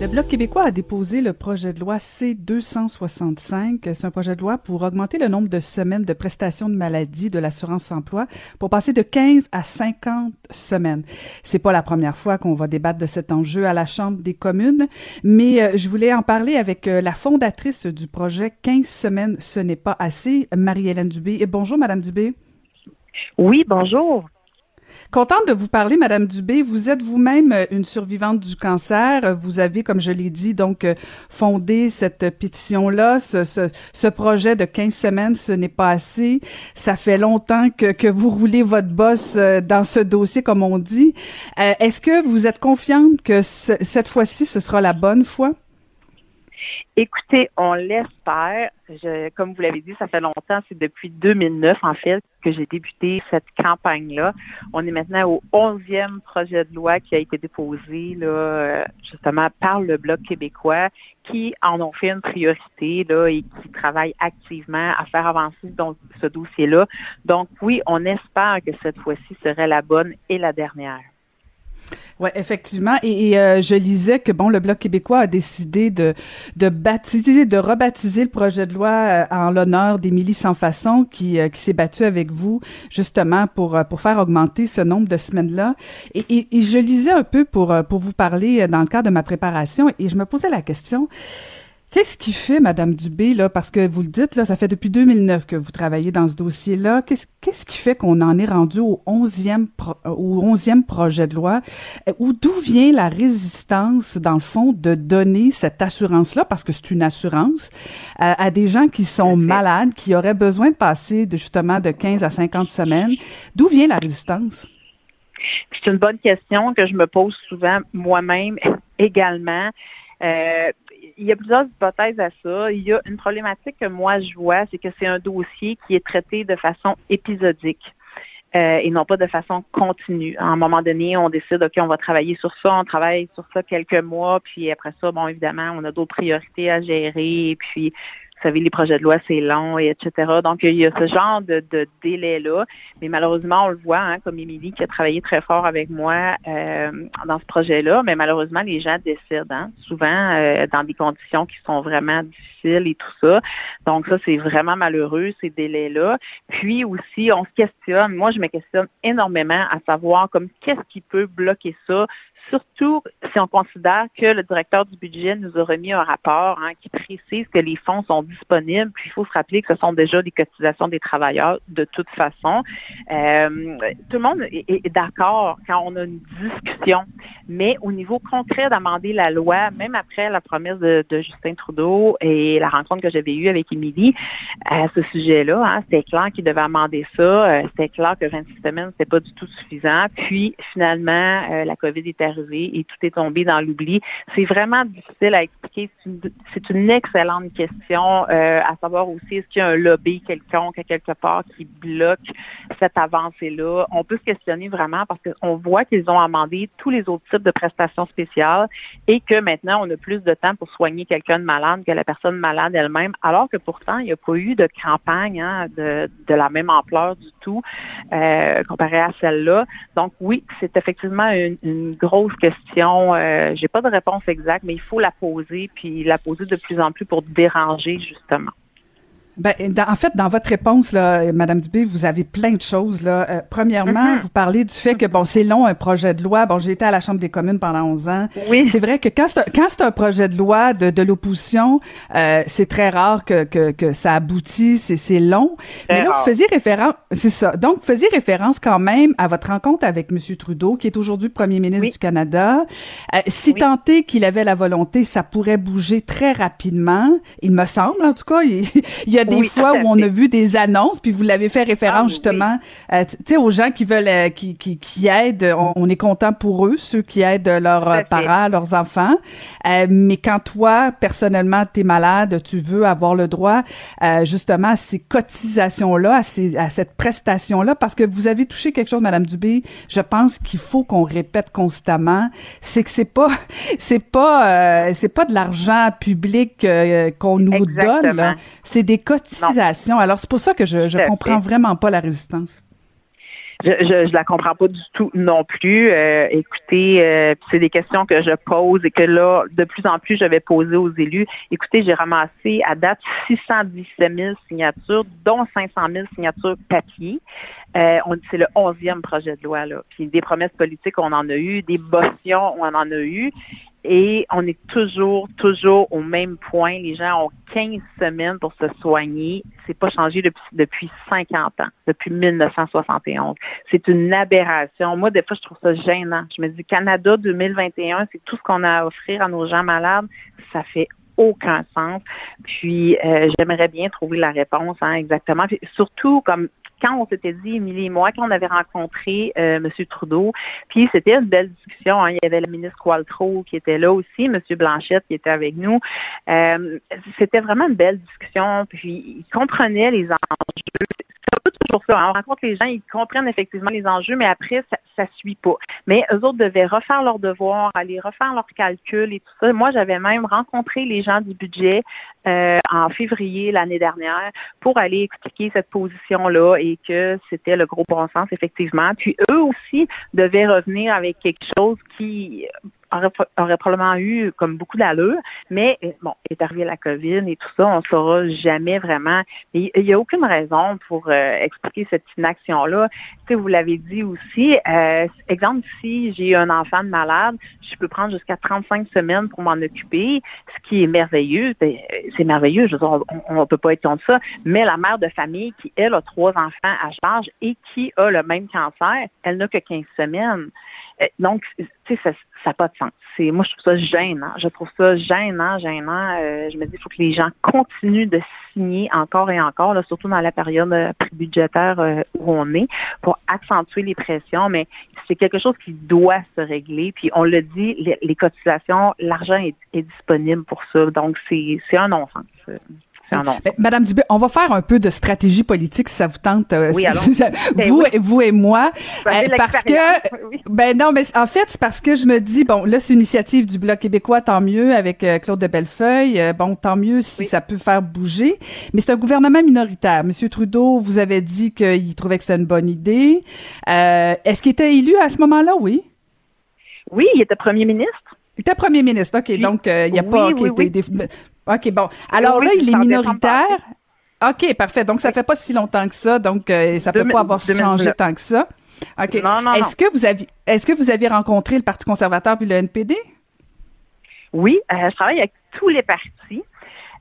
Le Bloc québécois a déposé le projet de loi C-265. C'est un projet de loi pour augmenter le nombre de semaines de prestations de maladie de l'assurance-emploi pour passer de 15 à 50 semaines. C'est pas la première fois qu'on va débattre de cet enjeu à la Chambre des communes, mais euh, je voulais en parler avec euh, la fondatrice du projet 15 semaines, ce n'est pas assez, Marie-Hélène Dubé. Bonjour, Madame Dubé. Oui, bonjour. Contente de vous parler, Madame Dubé. Vous êtes vous-même euh, une survivante du cancer. Vous avez, comme je l'ai dit, donc euh, fondé cette pétition-là, ce, projet de 15 semaines, ce n'est pas assez. Ça fait longtemps que, que vous roulez votre bosse euh, dans ce dossier, comme on dit. Est-ce que vous êtes confiante que cette fois-ci, ce sera la bonne fois? Écoutez, on l'espère. comme vous l'avez dit, ça fait longtemps. C'est depuis 2009, en fait, que j'ai débuté cette campagne-là. On est maintenant au onzième projet de loi qui a été déposé, là, justement, par le Bloc québécois, qui en ont fait une priorité, là, et qui travaille activement à faire avancer ce dossier-là. Donc, oui, on espère que cette fois-ci serait la bonne et la dernière. Oui, effectivement. Et, euh, je lisais que bon, le Bloc québécois a décidé de de baptiser, de rebaptiser le projet de loi euh, en l'honneur d'Émilie Sans Façon, qui euh, qui s'est battue avec vous justement pour pour faire augmenter ce nombre de semaines là. Et, et, et, je lisais un peu pour pour vous parler dans le cadre de ma préparation et je me posais la question. Qu'est-ce qui fait, Madame Dubé, là, parce que vous le dites, là, ça fait depuis 2009 que vous travaillez dans ce dossier-là. Qu'est-ce, qu'est-ce qui fait qu'on en est rendu au 11e, au 11e projet de loi? Euh, ou d'où vient la résistance, dans le fond, de donner cette assurance-là, parce que c'est une assurance, euh, à des gens qui sont malades, qui auraient besoin de passer de, justement de 15 à 50 semaines? D'où vient la résistance? C'est une bonne question que je me pose souvent moi-même également. Euh, il y a plusieurs hypothèses à ça. Il y a une problématique que moi je vois, c'est que c'est un dossier qui est traité de façon épisodique. Euh, et non pas de façon continue. À un moment donné, on décide, OK, on va travailler sur ça, on travaille sur ça quelques mois, puis après ça, bon, évidemment, on a d'autres priorités à gérer, puis vous savez, les projets de loi, c'est long, et etc. Donc, il y a ce genre de, de délai-là. Mais malheureusement, on le voit, hein, comme Émilie qui a travaillé très fort avec moi euh, dans ce projet-là, mais malheureusement, les gens décident, hein, souvent euh, dans des conditions qui sont vraiment difficiles et tout ça. Donc, ça, c'est vraiment malheureux, ces délais-là. Puis aussi, on se questionne, moi, je me questionne énormément à savoir comme qu'est-ce qui peut bloquer ça? Surtout si on considère que le directeur du budget nous a remis un rapport hein, qui précise que les fonds sont Puis il faut se rappeler que ce sont déjà des cotisations des travailleurs de toute façon. Euh, tout le monde est, d'accord quand on a une discussion, mais au niveau concret d'amender la loi, même après la promesse de, Justin Trudeau et la rencontre que j'avais eue avec Émilie à ce sujet-là, hein, c'était clair qu'il devait amender ça. Euh, c'était clair que 26 semaines, c'était pas du tout suffisant. Puis finalement, euh, la COVID est arrivée et tout est tombé dans l'oubli. C'est vraiment difficile à expliquer. C'est une, excellente question euh, à savoir aussi est-ce qu'il y a un lobby quelconque quelque part qui bloque cette avancée-là? On peut se questionner vraiment parce qu'on voit qu'ils ont amendé tous les autres types de prestations spéciales et que maintenant on a plus de temps pour soigner quelqu'un de malade que la personne malade elle-même, alors que pourtant il n'y a pas eu de campagne hein, de, la même ampleur du tout euh, comparé à celle-là. Donc oui, c'est effectivement une, une grosse question. Euh, j'ai pas de réponse exacte, mais il faut la poser, puis la poser de plus en plus pour déranger, justement. Ben, en fait, dans votre réponse, là, Madame Dubé, vous avez plein de choses. Là. Euh, premièrement, mm-hmm. vous parlez du fait que bon, c'est long un projet de loi. Bon, j'ai été à la Chambre des communes pendant 11 ans. Oui. C'est vrai que quand c'est un, projet de loi de, de l'opposition, euh, c'est très rare que, que, que ça aboutisse et c'est long. Mais là, vous faisiez référence, c'est ça. Donc, vous faisiez référence quand même à votre rencontre avec M. Trudeau, qui est aujourd'hui Premier ministre du Canada. Euh, si oui. tant est qu'il avait la volonté, ça pourrait bouger très rapidement. Il me semble, en tout cas. Il, il y a des fois où on a vu des annonces, puis vous l'avez fait référence ah, justement, euh, tu sais, aux gens qui veulent, euh, qui, qui, qui aident. On, est content pour eux, ceux qui aident leurs euh, parents, leurs enfants. mais quand toi, personnellement, tu es malade, tu veux avoir le droit justement à ces cotisations-là, à, ces, à cette prestation-là, parce que vous avez touché quelque chose, Madame Dubé. Je pense qu'il faut qu'on répète constamment, c'est que c'est pas, c'est pas, c'est pas de l'argent public qu'on nous donne. C'est des cotisations cotisation. Alors, c'est pour ça que je ne comprends vraiment pas la résistance. Je, je, la comprends pas du tout non plus. Euh, écoutez, euh, c'est des questions que je pose et que là, de plus en plus, je vais poser aux élus. Écoutez, j'ai ramassé à date 617 000 signatures, dont 500 000 signatures papier. Euh, c'est le onzième projet de loi là. Puis des promesses politiques, on en a eu, des motions, on en a eu et on est toujours, toujours au même point. Les gens ont 15 semaines pour se soigner. C'est pas changé depuis, depuis 50 ans, depuis 1971. C'est une aberration. Moi, des fois, je trouve ça gênant. Je me dis, Canada 2021, c'est tout ce qu'on a à offrir à nos gens malades. Ça fait aucun sens. Puis euh, j'aimerais bien trouver la réponse, hein, exactement. surtout comme quand on s'était dit, Émilie et moi, quand on avait rencontré euh, M. Trudeau, puis c'était une belle discussion. Hein. il y avait la ministre Qualtro qui était là aussi, M. Blanchette qui était avec nous. Euh, c'était vraiment une belle discussion. Puis il comprenait les enjeux toujours ça. On rencontre les gens, ils comprennent effectivement les enjeux, mais après, ça ne suit pas. Mais eux autres devaient refaire leurs devoirs, aller refaire leurs calculs et tout ça. Moi, j'avais même rencontré les gens du budget euh, en février l'année dernière pour aller expliquer cette position-là et que c'était le gros bon sens, effectivement. Puis eux aussi devaient revenir avec quelque chose qui aurait, probablement eu comme beaucoup d'allure, mais euh, bon, est arrivé la COVID et tout ça, on ne saura jamais vraiment. Il n'y a aucune raison pour euh, expliquer cette inaction-là. Tu vous l'avez dit aussi, euh, exemple, si j'ai un enfant de malade, je peux prendre jusqu'à 35 semaines pour m'en occuper, ce qui est merveilleux. Ben, c'est merveilleux, je veux dire, on ne peut pas être contre ça, mais la mère de famille qui, elle, a trois enfants à charge et qui a le même cancer, elle n'a que 15 semaines. Donc, tu sais, ça n'a pas de sens. C'est, moi, je trouve ça gênant. Je trouve ça gênant, gênant. Euh, je me dis, il faut que les gens continuent de signer encore et encore, là, surtout dans la période euh, budgétaire euh, où on est, pour accentuer les pressions. Mais c'est quelque chose qui doit se régler. Puis, on le dit, les, cotisations, l'argent est, est, disponible pour ça. Donc, c'est, c'est un non-sens. Madame Dubé, on va faire un peu de stratégie politique si ça vous tente. Euh, oui, ben vous, vous et moi, euh, parce que ben non, mais en fait c'est parce que je me dis bon là c'est une initiative du bloc québécois, tant mieux avec euh, Claude de Bellefeuille, bon tant mieux si ça peut faire bouger, mais c'est un gouvernement minoritaire. Monsieur Trudeau vous avait dit qu'il trouvait que c'était une bonne idée. Est-ce qu'il était élu à ce moment-là, oui? Oui, il était premier ministre. Il était premier ministre, OK. donc, il n'y a pas... OK, bon. Alors là, il est minoritaire. OK, parfait. Donc, ça fait pas si longtemps que ça. Donc, euh, ça peut pas avoir changé tant que ça. OK. Est-ce que vous avez est-ce que vous avez rencontré le Parti conservateur puis le NPD? Oui, euh, je travaille avec tous les partis.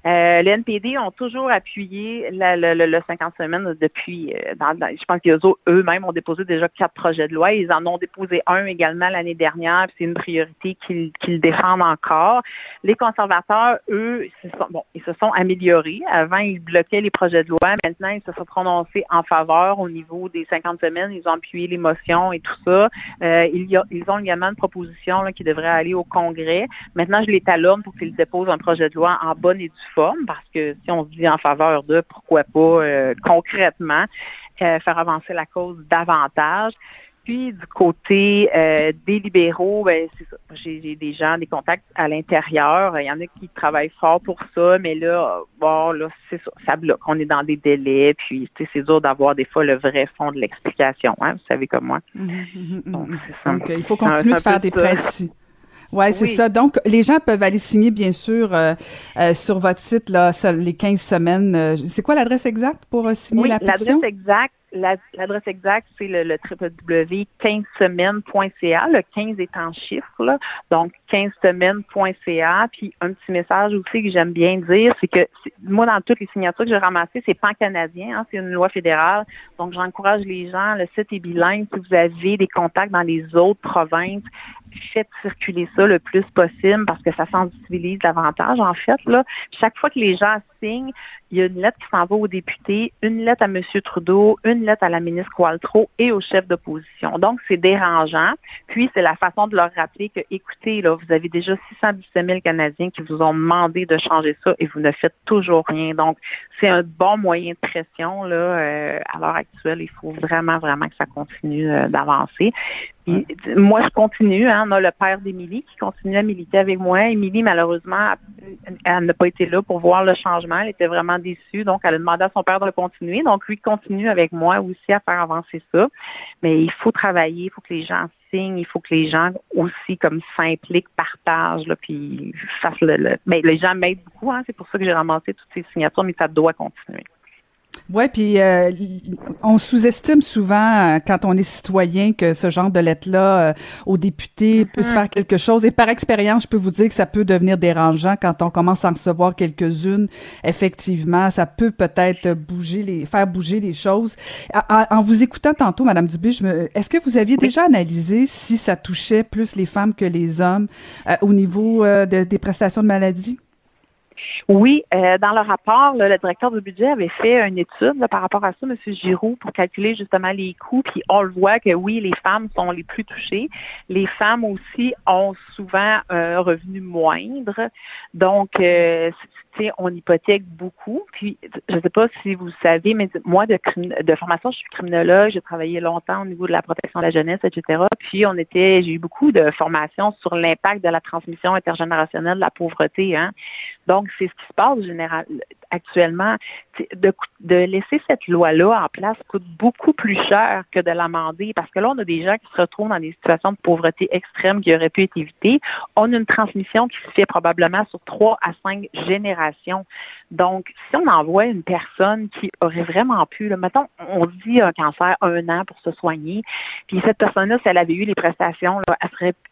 Euh, les NPD ont toujours appuyé le, 50 semaines depuis, euh, je pense qu'eux-mêmes ont déposé déjà quatre projets de loi. Ils en ont déposé un également l'année dernière, c'est une priorité qu'ils défendent encore. Les conservateurs, eux, bon, ils se sont améliorés. Avant, ils bloquaient les projets de loi. Maintenant, ils se sont prononcés en faveur au niveau des 50 semaines. Ils ont appuyé les motions et tout ça. Euh, ils, ont également une proposition qui devrait aller au Congrès. Maintenant, je les talonne pour qu'ils déposent un projet de loi en bonne et due parce que si on se dit en faveur de, pourquoi pas euh, concrètement euh, faire avancer la cause davantage. Puis du côté euh, des libéraux, ben, c'est ça. J'ai des gens, des contacts à l'intérieur. Il y en a qui travaillent fort pour ça, mais là, bon, là, c'est ça, ça bloque. On est dans des délais, puis c'est dur d'avoir des fois le vrai fond de l'explication, hein, vous savez comme moi. Mmh, mmh, mmh, Donc il faut continuer de faire des pressions. Ouais, c'est ça. Donc, les gens peuvent aller signer, bien sûr, euh, euh, sur votre site, là, les 15 semaines. Euh, c'est quoi l'adresse exacte pour signer la pétition? L'adresse exacte, L'adresse exacte, c'est le, le www.15semaines.ca. Le 15 est en chiffre, là. donc 15semaines.ca. Puis un petit message aussi que j'aime bien dire, c'est que moi, dans toutes les signatures que j'ai ramassées, c'est pan-canadien, hein, c'est une loi fédérale. Donc j'encourage les gens, le site est bilingue. Si vous avez des contacts dans les autres provinces, faites circuler ça le plus possible parce que ça sensibilise davantage, en fait. Là. Chaque fois que les gens il y a une lettre qui s'en va aux députés, une lettre à M. Trudeau, une lettre à la ministre Qualtro et au chef d'opposition. Donc, c'est dérangeant. Puis, c'est la façon de leur rappeler que, écoutez, là, vous avez déjà 617 000 Canadiens qui vous ont demandé de changer ça et vous ne faites toujours rien. Donc, c'est un bon moyen de pression, là, euh, à l'heure actuelle. Il faut vraiment, vraiment que ça continue euh, d'avancer moi, je continue. Hein, on a le père d'Émilie qui continue à militer avec moi. Émilie, malheureusement, elle n'a pas été là pour voir le changement. Elle était vraiment déçue. Donc, elle a demandé à son père de le continuer. Donc, lui continue avec moi aussi à faire avancer ça. Mais il faut travailler, il faut que les gens signent, il faut que les gens aussi comme s'impliquent, partagent, là, puis fassent le. le... Mais ben, les gens m'aident beaucoup. Hein, c'est pour ça que j'ai ramassé toutes ces signatures, mais ça doit continuer. Ouais, puis euh, on sous-estime souvent euh, quand on est citoyen que ce genre de lettre-là euh, aux députés peut se mm-hmm. faire quelque chose. Et par expérience, je peux vous dire que ça peut devenir dérangeant quand on commence à en recevoir quelques-unes. Effectivement, ça peut peut-être bouger les, faire bouger les choses. En, vous écoutant tantôt, Madame Dubé, est-ce que vous aviez déjà analysé si ça touchait plus les femmes que les hommes au niveau des prestations de maladie? Oui, euh, dans le rapport, le directeur du budget avait fait une étude par rapport à ça, M. Giroux, pour calculer justement les coûts. Puis on le voit que oui, les femmes sont les plus touchées. Les femmes aussi ont souvent un revenu moindre. Donc, euh, on hypothèque beaucoup. Puis, je ne sais pas si vous savez, mais moi, de, formation, je suis criminologue, j'ai travaillé longtemps au niveau de la protection de la jeunesse, etc. Puis, on était, j'ai eu beaucoup de formations sur l'impact de la transmission intergénérationnelle de la pauvreté. Hein. Donc, c'est ce qui se passe actuellement. De, de laisser cette loi-là en place coûte beaucoup plus cher que de l'amender parce que là, on a des gens qui se retrouvent dans des situations de pauvreté extrême qui auraient pu être évitées. On a une transmission qui se fait probablement sur trois à cinq générations. Donc, si on envoie une personne qui aurait vraiment pu, mettons, on dit un cancer un an pour se soigner, puis cette personne-là, si elle avait eu les prestations,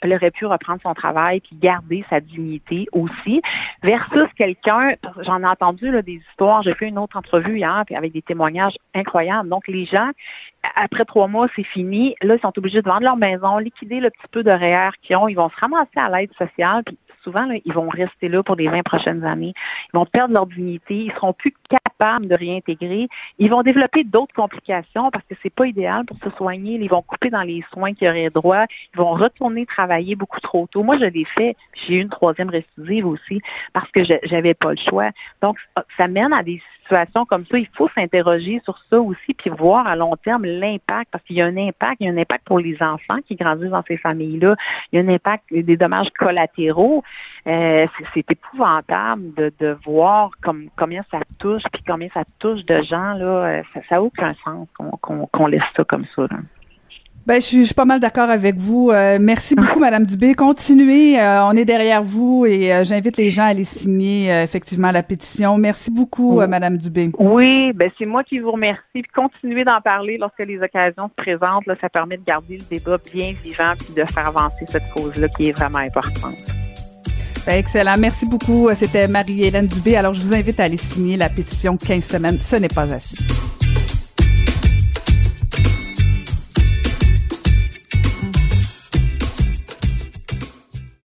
elle, aurait pu reprendre son travail puis garder sa dignité aussi, versus quelqu'un, j'en ai entendu des histoires, j'ai fait une autre entrevue hier puis avec des témoignages incroyables. Donc, les gens, après trois mois, c'est fini. Là, ils sont obligés de vendre leur maison, liquider le petit peu de REER qu'ils ont. Ils vont se ramasser à l'aide sociale. Puis souvent, ils vont rester là pour les 20 prochaines années. Ils vont perdre leur dignité. Ils seront plus capables de réintégrer. Ils vont développer d'autres complications parce que c'est pas idéal pour se soigner. Ils vont couper dans les soins qu'ils auraient droit. Ils vont retourner travailler beaucoup trop tôt. Moi, je l'ai fait. J'ai eu une troisième récidive aussi parce que j'avais pas le choix. Donc, ça mène à des situations comme ça. Il faut s'interroger sur ça aussi puis voir à long terme l'impact parce qu'il y a un impact. Il y a un impact pour les enfants qui grandissent dans ces familles-là. Il y a un impact des dommages collatéraux. Euh, c'est épouvantable de, voir comme, combien ça touche, puis combien ça touche de gens. Là, euh, ça n'a aucun sens qu'on laisse ça comme ça. Ben, je suis, pas mal d'accord avec vous. Euh, merci beaucoup, Madame Dubé. Continuez, on est derrière vous et j'invite les gens à aller signer effectivement la pétition. Merci beaucoup, Madame Dubé. Oui, ben c'est moi qui vous remercie. Puis continuez d'en parler lorsque les occasions se présentent. Là, ça permet de garder le débat bien vivant puis de faire avancer cette cause-là qui est vraiment importante. Excellent. Merci beaucoup. C'était Marie-Hélène Dubé. Alors, je vous invite à aller signer la pétition 15 semaines. Ce n'est pas assez.